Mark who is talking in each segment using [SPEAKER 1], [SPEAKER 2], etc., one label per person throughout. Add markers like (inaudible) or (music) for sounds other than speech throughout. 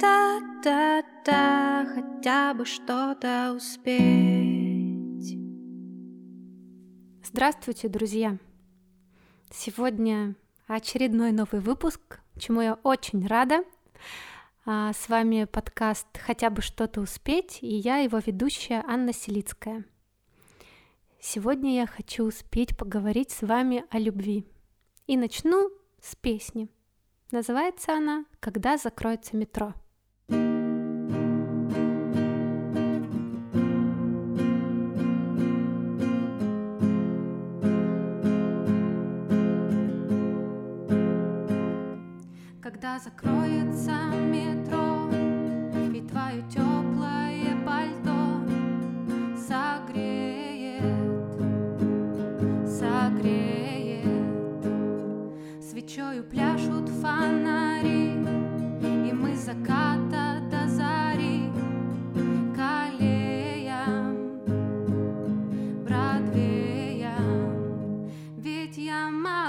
[SPEAKER 1] та-та-та, хотя бы что-то успеть.
[SPEAKER 2] Здравствуйте, друзья! Сегодня очередной новый выпуск, чему я очень рада. А, с вами подкаст «Хотя бы что-то успеть» и я, его ведущая Анна Селицкая. Сегодня я хочу успеть поговорить с вами о любви. И начну с песни. Называется она «Когда закроется метро». Когда закроется метро И твое теплое пальто Согреет, согреет. Свечою пляшут фонари И мы заката до зари Калеям, Бродвеям Ведь я могу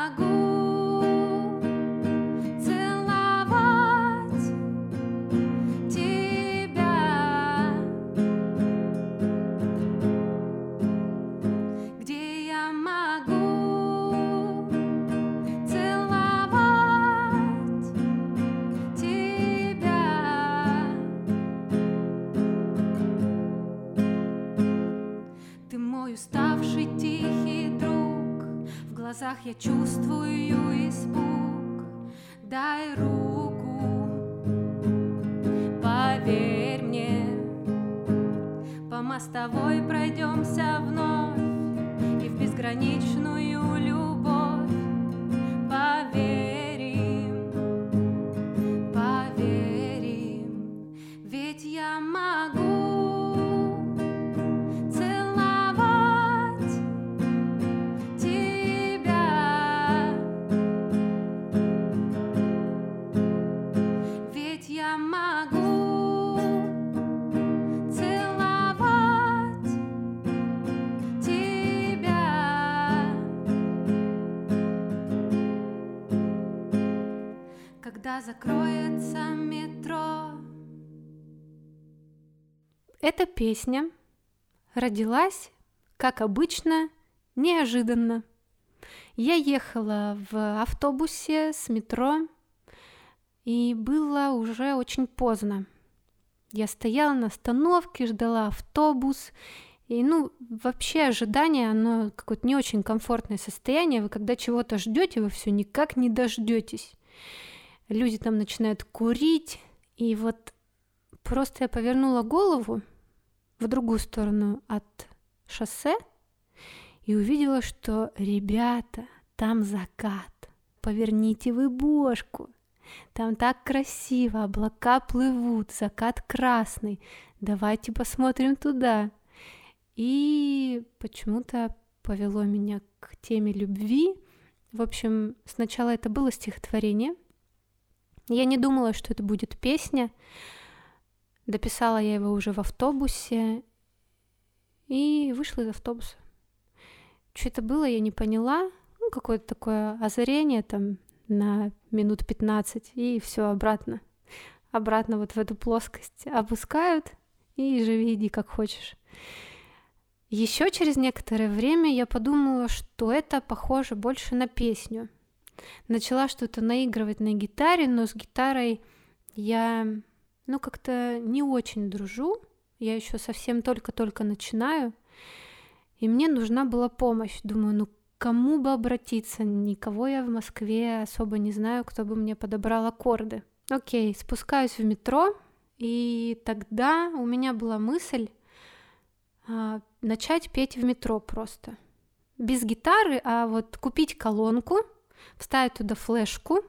[SPEAKER 2] глазах я чувствую испуг. Дай руку, поверь мне, по мостовой пройдемся вновь и в безграничную Закроется метро. Эта песня родилась, как обычно, неожиданно. Я ехала в автобусе с метро, и было уже очень поздно. Я стояла на остановке, ждала автобус, и, ну, вообще ожидание, оно какое-то не очень комфортное состояние. Вы когда чего-то ждете, вы все никак не дождетесь. Люди там начинают курить, и вот просто я повернула голову в другую сторону от шоссе и увидела, что ребята, там закат. Поверните вы бошку. Там так красиво, облака плывут, закат красный. Давайте посмотрим туда. И почему-то повело меня к теме любви. В общем, сначала это было стихотворение. Я не думала, что это будет песня. Дописала я его уже в автобусе и вышла из автобуса. Что это было, я не поняла. Ну, какое-то такое озарение там на минут 15, и все обратно. Обратно вот в эту плоскость опускают, и живи, иди как хочешь. Еще через некоторое время я подумала, что это похоже больше на песню. Начала что-то наигрывать на гитаре, но с гитарой я, ну, как-то не очень дружу. Я еще совсем только-только начинаю. И мне нужна была помощь. Думаю, ну кому бы обратиться? Никого я в Москве особо не знаю, кто бы мне подобрал аккорды. Окей, спускаюсь в метро, и тогда у меня была мысль а, начать петь в метро просто. Без гитары, а вот купить колонку, вставить туда флешку,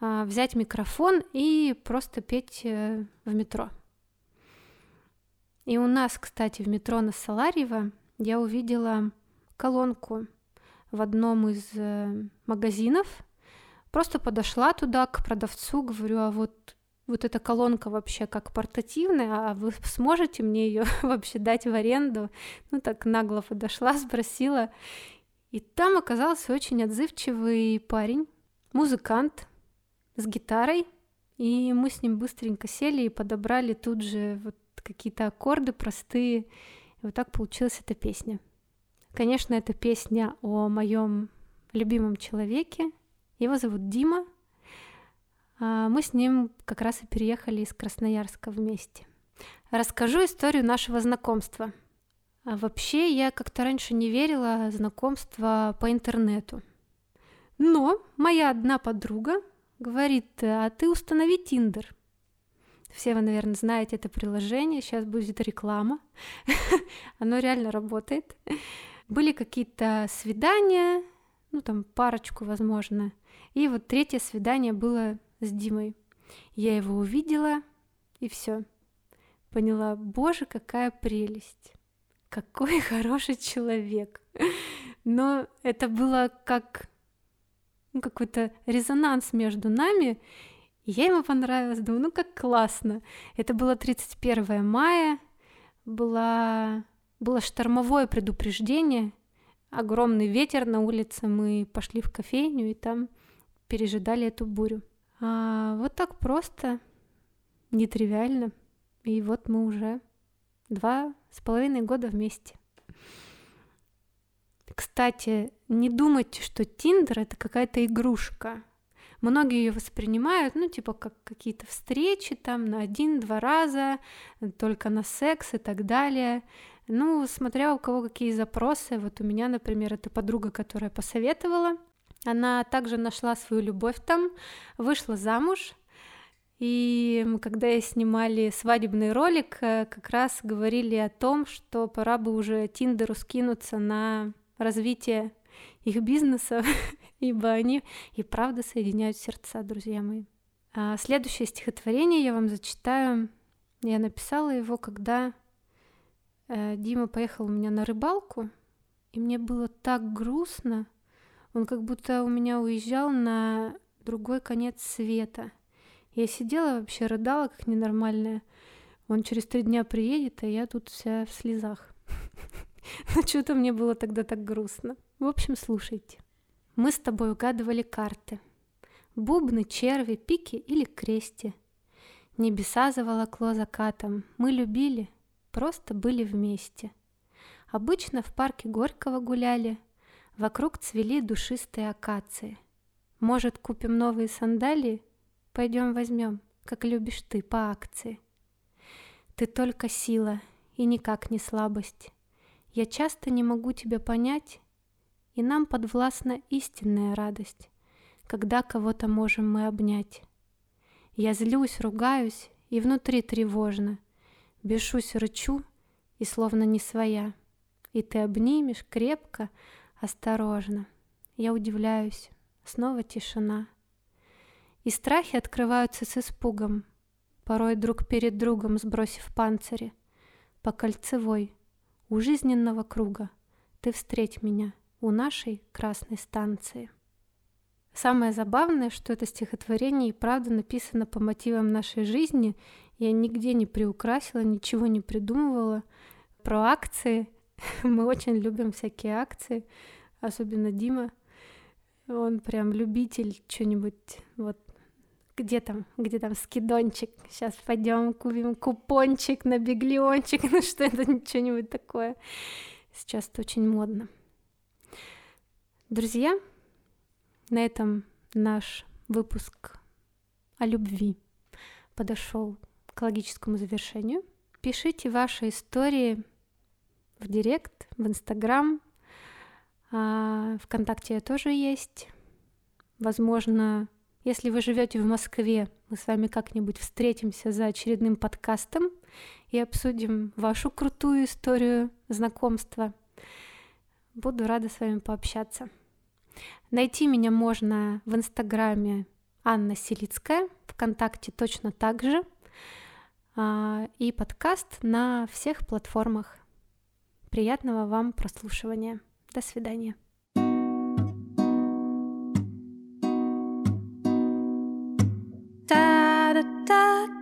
[SPEAKER 2] а, взять микрофон и просто петь э, в метро. И у нас, кстати, в метро на Саларьево я увидела колонку в одном из э, магазинов. Просто подошла туда к продавцу, говорю, а вот вот эта колонка вообще как портативная, а вы (laughs) сможете мне ее (laughs) вообще дать в аренду? Ну так нагло подошла, спросила. И там оказался очень отзывчивый парень, музыкант с гитарой И мы с ним быстренько сели и подобрали тут же вот какие-то аккорды простые. И вот так получилась эта песня. Конечно, это песня о моем любимом человеке. Его зовут Дима. А, мы с ним как раз и переехали из Красноярска вместе. Расскажу историю нашего знакомства. А вообще, я как-то раньше не верила в знакомство по интернету. Но моя одна подруга говорит, а ты установи Тиндер. Все вы, наверное, знаете это приложение, сейчас будет реклама. (laughs) Оно реально работает. Были какие-то свидания, ну там парочку, возможно. И вот третье свидание было с Димой. Я его увидела, и все. Поняла, боже, какая прелесть. Какой (laughs) хороший человек. Но это было как ну, какой-то резонанс между нами. Я ему понравилась, думаю, ну как классно. Это было 31 мая, была, было штормовое предупреждение, огромный ветер на улице, мы пошли в кофейню и там пережидали эту бурю. А вот так просто, нетривиально. И вот мы уже два с половиной года вместе. Кстати, не думайте, что Тиндер это какая-то игрушка. Многие ее воспринимают, ну, типа, как какие-то встречи там на один-два раза, только на секс и так далее. Ну, смотря у кого какие запросы. Вот у меня, например, это подруга, которая посоветовала. Она также нашла свою любовь там, вышла замуж, и когда я снимали свадебный ролик, э, как раз говорили о том, что пора бы уже Тиндеру скинуться на развитие их бизнеса, (laughs) ибо они и правда соединяют сердца, друзья мои. А следующее стихотворение я вам зачитаю. Я написала его, когда э, Дима поехал у меня на рыбалку, и мне было так грустно. Он как будто у меня уезжал на другой конец света — я сидела вообще, рыдала как ненормальная. Он через три дня приедет, а я тут вся в слезах. (laughs) Но что-то мне было тогда так грустно. В общем, слушайте. Мы с тобой угадывали карты. Бубны, черви, пики или крести. Небеса заволокло закатом. Мы любили, просто были вместе. Обычно в парке Горького гуляли, Вокруг цвели душистые акации. Может, купим новые сандалии Пойдем возьмем, как любишь ты, по акции. Ты только сила и никак не слабость. Я часто не могу тебя понять, и нам подвластна истинная радость, когда кого-то можем мы обнять. Я злюсь, ругаюсь, и внутри тревожно, бешусь, рычу, и словно не своя. И ты обнимешь крепко, осторожно. Я удивляюсь, снова тишина — и страхи открываются с испугом, порой друг перед другом сбросив панцири. По кольцевой, у жизненного круга, ты встреть меня у нашей красной станции. Самое забавное, что это стихотворение и правда написано по мотивам нашей жизни. Я нигде не приукрасила, ничего не придумывала. Про акции. (laughs) Мы очень любим всякие акции, особенно Дима. Он прям любитель что-нибудь вот где там, где там скидончик, сейчас пойдем купим купончик на биглиончик, (laughs) ну что это, что-нибудь такое. Сейчас это очень модно. Друзья, на этом наш выпуск о любви подошел к логическому завершению. Пишите ваши истории в директ, в Инстаграм, а, ВКонтакте я тоже есть. Возможно, если вы живете в Москве, мы с вами как-нибудь встретимся за очередным подкастом и обсудим вашу крутую историю знакомства. Буду рада с вами пообщаться. Найти меня можно в Инстаграме Анна Селицкая, ВКонтакте точно так же, а, и подкаст на всех платформах. Приятного вам прослушивания. До свидания.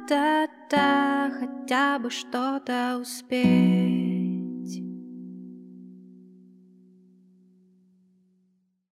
[SPEAKER 1] Да-да-да, хотя бы что-то успеть.